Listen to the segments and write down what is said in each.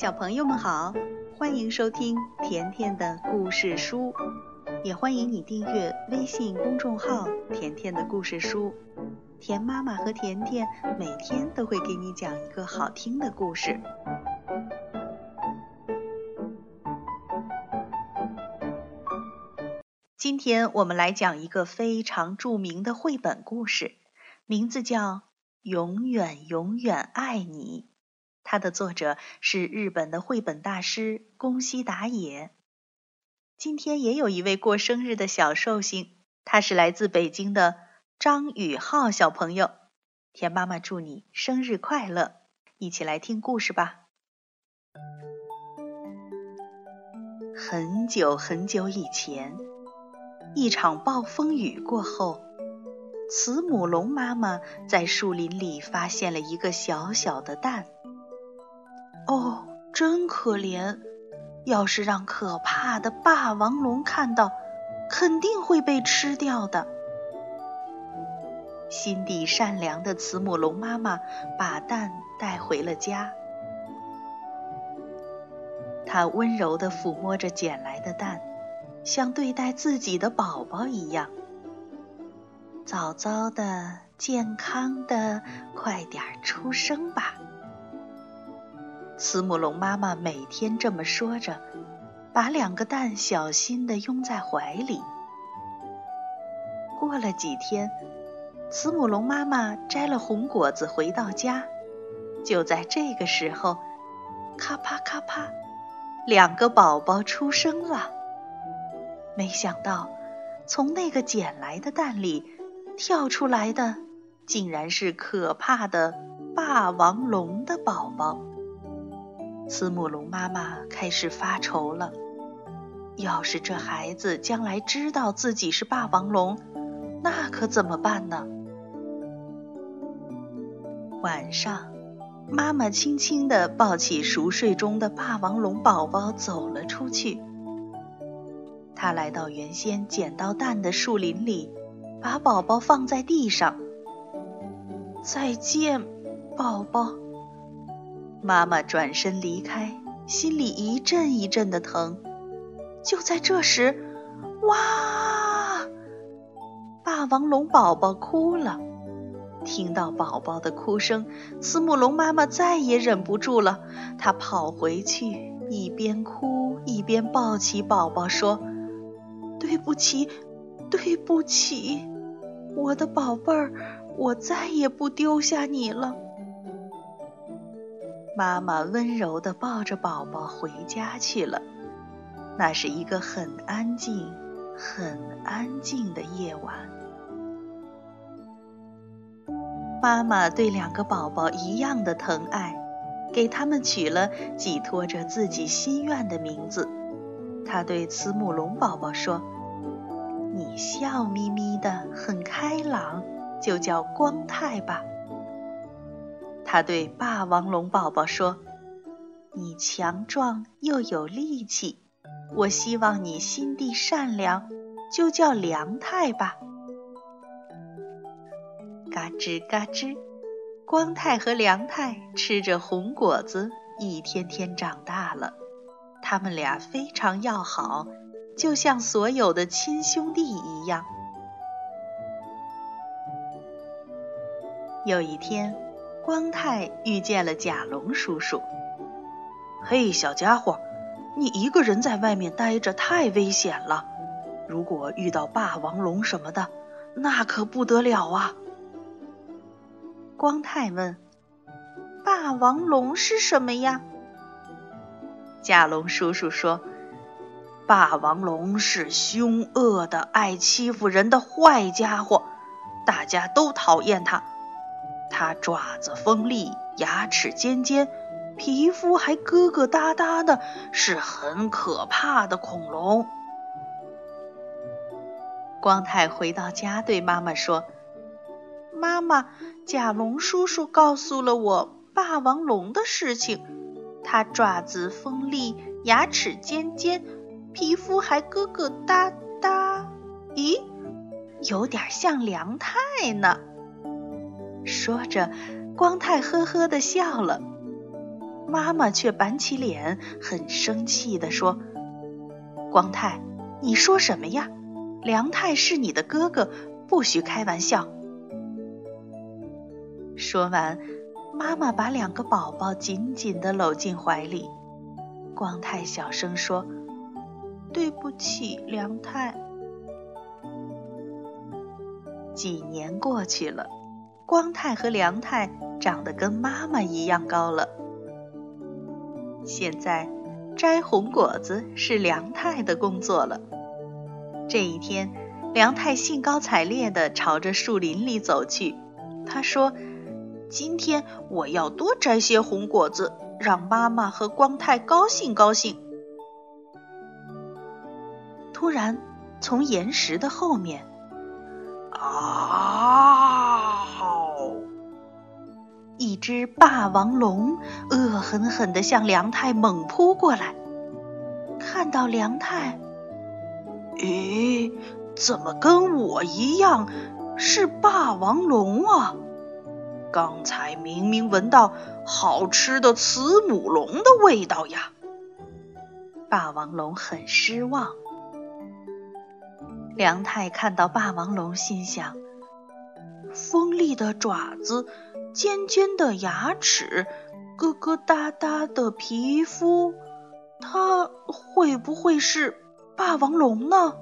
小朋友们好，欢迎收听甜甜的故事书，也欢迎你订阅微信公众号“甜甜的故事书”。甜妈妈和甜甜每天都会给你讲一个好听的故事。今天我们来讲一个非常著名的绘本故事，名字叫《永远永远爱你》。它的作者是日本的绘本大师宫西达也。今天也有一位过生日的小寿星，他是来自北京的张宇浩小朋友。田妈妈祝你生日快乐！一起来听故事吧。很久很久以前，一场暴风雨过后，慈母龙妈妈在树林里发现了一个小小的蛋。哦，真可怜！要是让可怕的霸王龙看到，肯定会被吃掉的。心地善良的慈母龙妈妈把蛋带回了家，她温柔地抚摸着捡来的蛋，像对待自己的宝宝一样。早早的，健康的，快点出生吧！慈母龙妈妈每天这么说着，把两个蛋小心地拥在怀里。过了几天，慈母龙妈妈摘了红果子回到家，就在这个时候，咔啪咔啪，两个宝宝出生了。没想到，从那个捡来的蛋里跳出来的，竟然是可怕的霸王龙的宝宝。慈母龙妈妈开始发愁了。要是这孩子将来知道自己是霸王龙，那可怎么办呢？晚上，妈妈轻轻地抱起熟睡中的霸王龙宝宝走了出去。她来到原先捡到蛋的树林里，把宝宝放在地上。再见，宝宝。妈妈转身离开，心里一阵一阵的疼。就在这时，哇！霸王龙宝宝哭了。听到宝宝的哭声，慈母龙妈妈再也忍不住了。她跑回去，一边哭一边抱起宝宝说：“对不起，对不起，我的宝贝儿，我再也不丢下你了。”妈妈温柔地抱着宝宝回家去了。那是一个很安静、很安静的夜晚。妈妈对两个宝宝一样的疼爱，给他们取了寄托着自己心愿的名字。她对慈母龙宝宝说：“你笑眯眯的，很开朗，就叫光太吧。”他对霸王龙宝宝说：“你强壮又有力气，我希望你心地善良，就叫梁太吧。”嘎吱嘎吱，光太和梁太吃着红果子，一天天长大了。他们俩非常要好，就像所有的亲兄弟一样。有一天。光太遇见了甲龙叔叔。嘿，小家伙，你一个人在外面待着太危险了。如果遇到霸王龙什么的，那可不得了啊！光太问：“霸王龙是什么呀？”甲龙叔叔说：“霸王龙是凶恶的、爱欺负人的坏家伙，大家都讨厌它。”它爪子锋利，牙齿尖尖，皮肤还疙疙瘩瘩的，是很可怕的恐龙。光太回到家，对妈妈说：“妈妈，甲龙叔叔告诉了我霸王龙的事情。它爪子锋利，牙齿尖尖，皮肤还疙疙瘩瘩。咦，有点像梁太呢。”说着，光太呵呵的笑了。妈妈却板起脸，很生气地说：“光太，你说什么呀？梁太是你的哥哥，不许开玩笑。”说完，妈妈把两个宝宝紧紧地搂进怀里。光太小声说：“对不起，梁太。”几年过去了，光太和梁太长得跟妈妈一样高了。现在摘红果子是梁太的工作了。这一天，梁太兴高采烈地朝着树林里走去。他说：“今天我要多摘些红果子，让妈妈和光太高兴高兴。”突然，从岩石的后面，啊！一只霸王龙恶狠狠地向梁太猛扑过来。看到梁太，咦，怎么跟我一样是霸王龙啊？刚才明明闻到好吃的慈母龙的味道呀！霸王龙很失望。梁太看到霸王龙，心想：锋利的爪子。尖尖的牙齿，疙疙瘩瘩的皮肤，它会不会是霸王龙呢？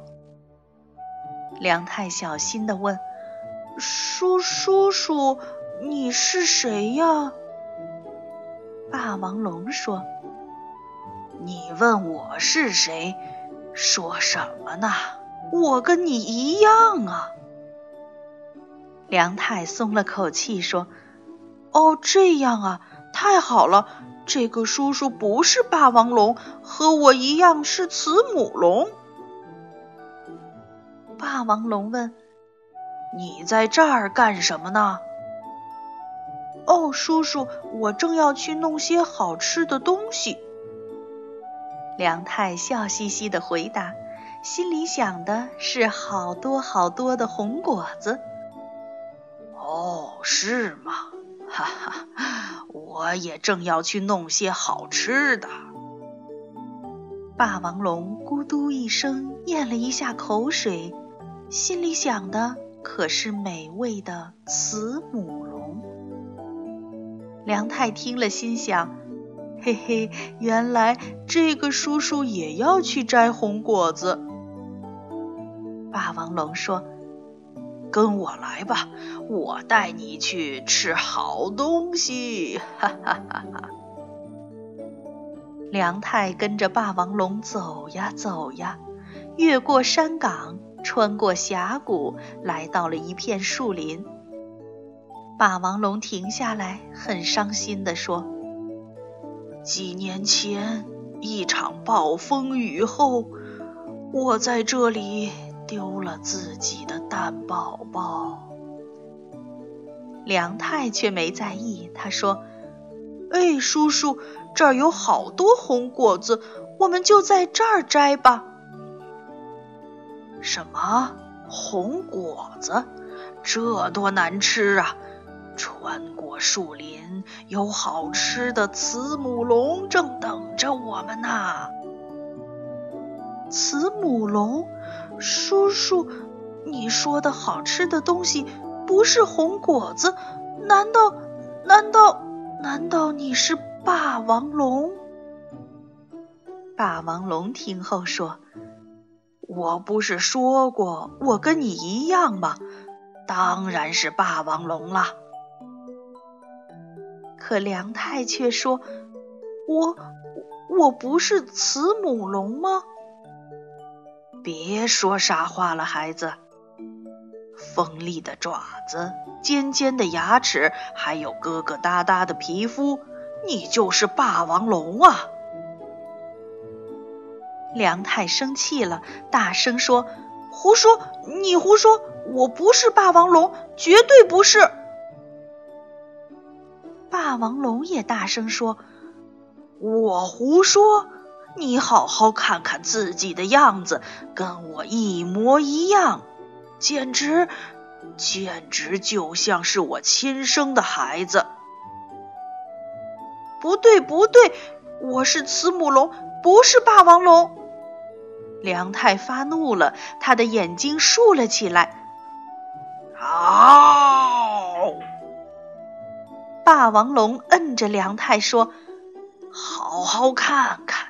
梁太小心的问：“叔叔叔，你是谁呀？”霸王龙说：“你问我是谁，说什么呢？我跟你一样啊。”梁太松了口气说。哦，这样啊，太好了！这个叔叔不是霸王龙，和我一样是慈母龙。霸王龙问：“你在这儿干什么呢？”哦，叔叔，我正要去弄些好吃的东西。梁太笑嘻嘻的回答，心里想的是好多好多的红果子。哦，是吗？哈哈，我也正要去弄些好吃的。霸王龙咕嘟一声咽了一下口水，心里想的可是美味的慈母龙。梁太听了，心想：嘿嘿，原来这个叔叔也要去摘红果子。霸王龙说。跟我来吧，我带你去吃好东西！哈哈哈哈。梁太跟着霸王龙走呀走呀，越过山岗，穿过峡谷，来到了一片树林。霸王龙停下来，很伤心地说：“几年前一场暴风雨后，我在这里。”丢了自己的蛋宝宝，梁太却没在意。他说：“哎，叔叔，这儿有好多红果子，我们就在这儿摘吧。”什么红果子？这多难吃啊！穿过树林，有好吃的慈母龙正等着我们呢。慈母龙。叔叔，你说的好吃的东西不是红果子？难道难道难道你是霸王龙？霸王龙听后说：“我不是说过我跟你一样吗？当然是霸王龙了。”可梁太却说：“我我不是慈母龙吗？”别说傻话了，孩子。锋利的爪子，尖尖的牙齿，还有疙疙瘩瘩的皮肤，你就是霸王龙啊！梁太生气了，大声说：“胡说！你胡说！我不是霸王龙，绝对不是！”霸王龙也大声说：“我胡说！”你好好看看自己的样子，跟我一模一样，简直，简直就像是我亲生的孩子。不对，不对，我是慈母龙，不是霸王龙。梁太发怒了，他的眼睛竖了起来。嗷！霸王龙摁着梁太说：“好好看看，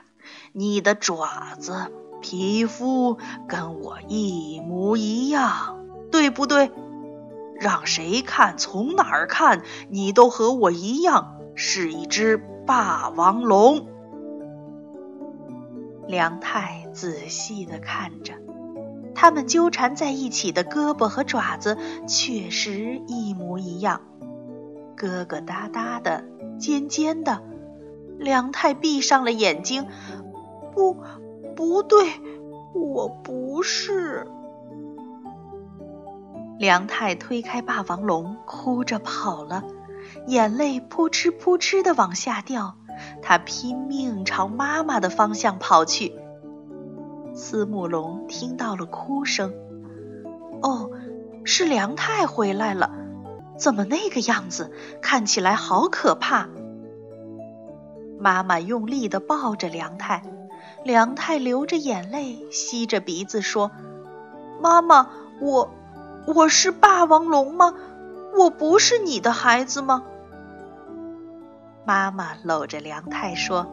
你的爪子、皮肤跟我一模一样，对不对？让谁看，从哪儿看，你都和我一样。”是一只霸王龙。梁太仔细的看着，它们纠缠在一起的胳膊和爪子确实一模一样，疙疙瘩瘩的，尖尖的。梁太闭上了眼睛，不，不对，我不是。梁太推开霸王龙，哭着跑了。眼泪扑哧扑哧的往下掉，他拼命朝妈妈的方向跑去。慈母龙听到了哭声，哦，是梁太回来了，怎么那个样子？看起来好可怕。妈妈用力地抱着梁太，梁太流着眼泪，吸着鼻子说：“妈妈，我我是霸王龙吗？”我不是你的孩子吗？妈妈搂着梁太说：“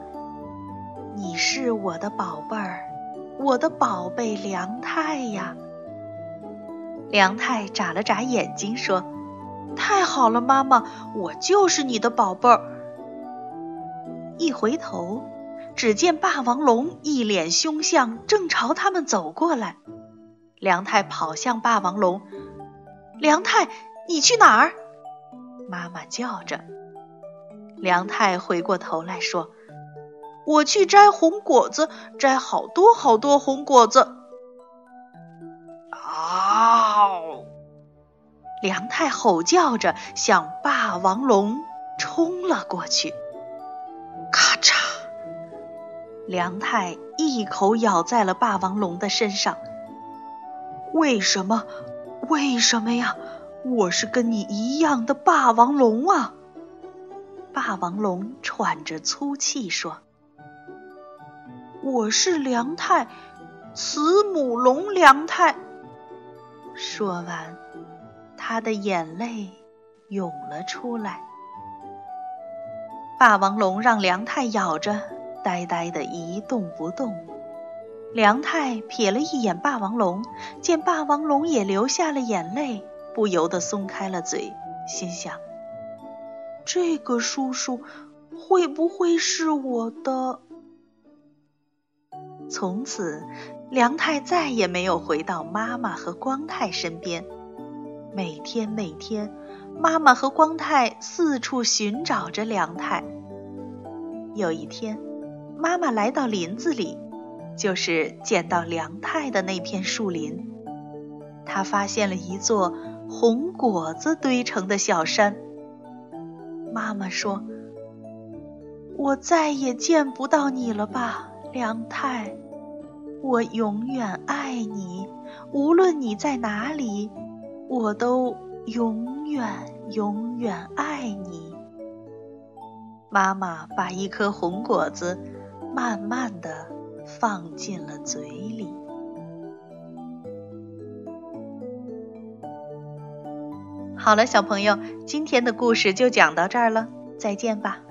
你是我的宝贝儿，我的宝贝梁太呀。”梁太眨了眨眼睛说：“太好了，妈妈，我就是你的宝贝儿。”一回头，只见霸王龙一脸凶相，正朝他们走过来。梁太跑向霸王龙，梁太。你去哪儿？妈妈叫着。梁太回过头来说：“我去摘红果子，摘好多好多红果子。”嗷！梁太吼叫着向霸王龙冲了过去。梁太一口咬在了霸王龙的身上。为什么？为什么呀？我是跟你一样的霸王龙啊！霸王龙喘着粗气说：“我是梁太，慈母龙梁太。”说完，他的眼泪涌了出来。霸王龙让梁太咬着，呆呆的一动不动。梁太瞥了一眼霸王龙，见霸王龙也流下了眼泪。不由得松开了嘴，心想：“这个叔叔会不会是我的？”从此，梁太再也没有回到妈妈和光太身边。每天每天，妈妈和光太四处寻找着梁太。有一天，妈妈来到林子里，就是见到梁太的那片树林，她发现了一座。红果子堆成的小山。妈妈说：“我再也见不到你了吧，梁太？我永远爱你，无论你在哪里，我都永远永远爱你。”妈妈把一颗红果子慢慢的放进了嘴里。好了，小朋友，今天的故事就讲到这儿了，再见吧。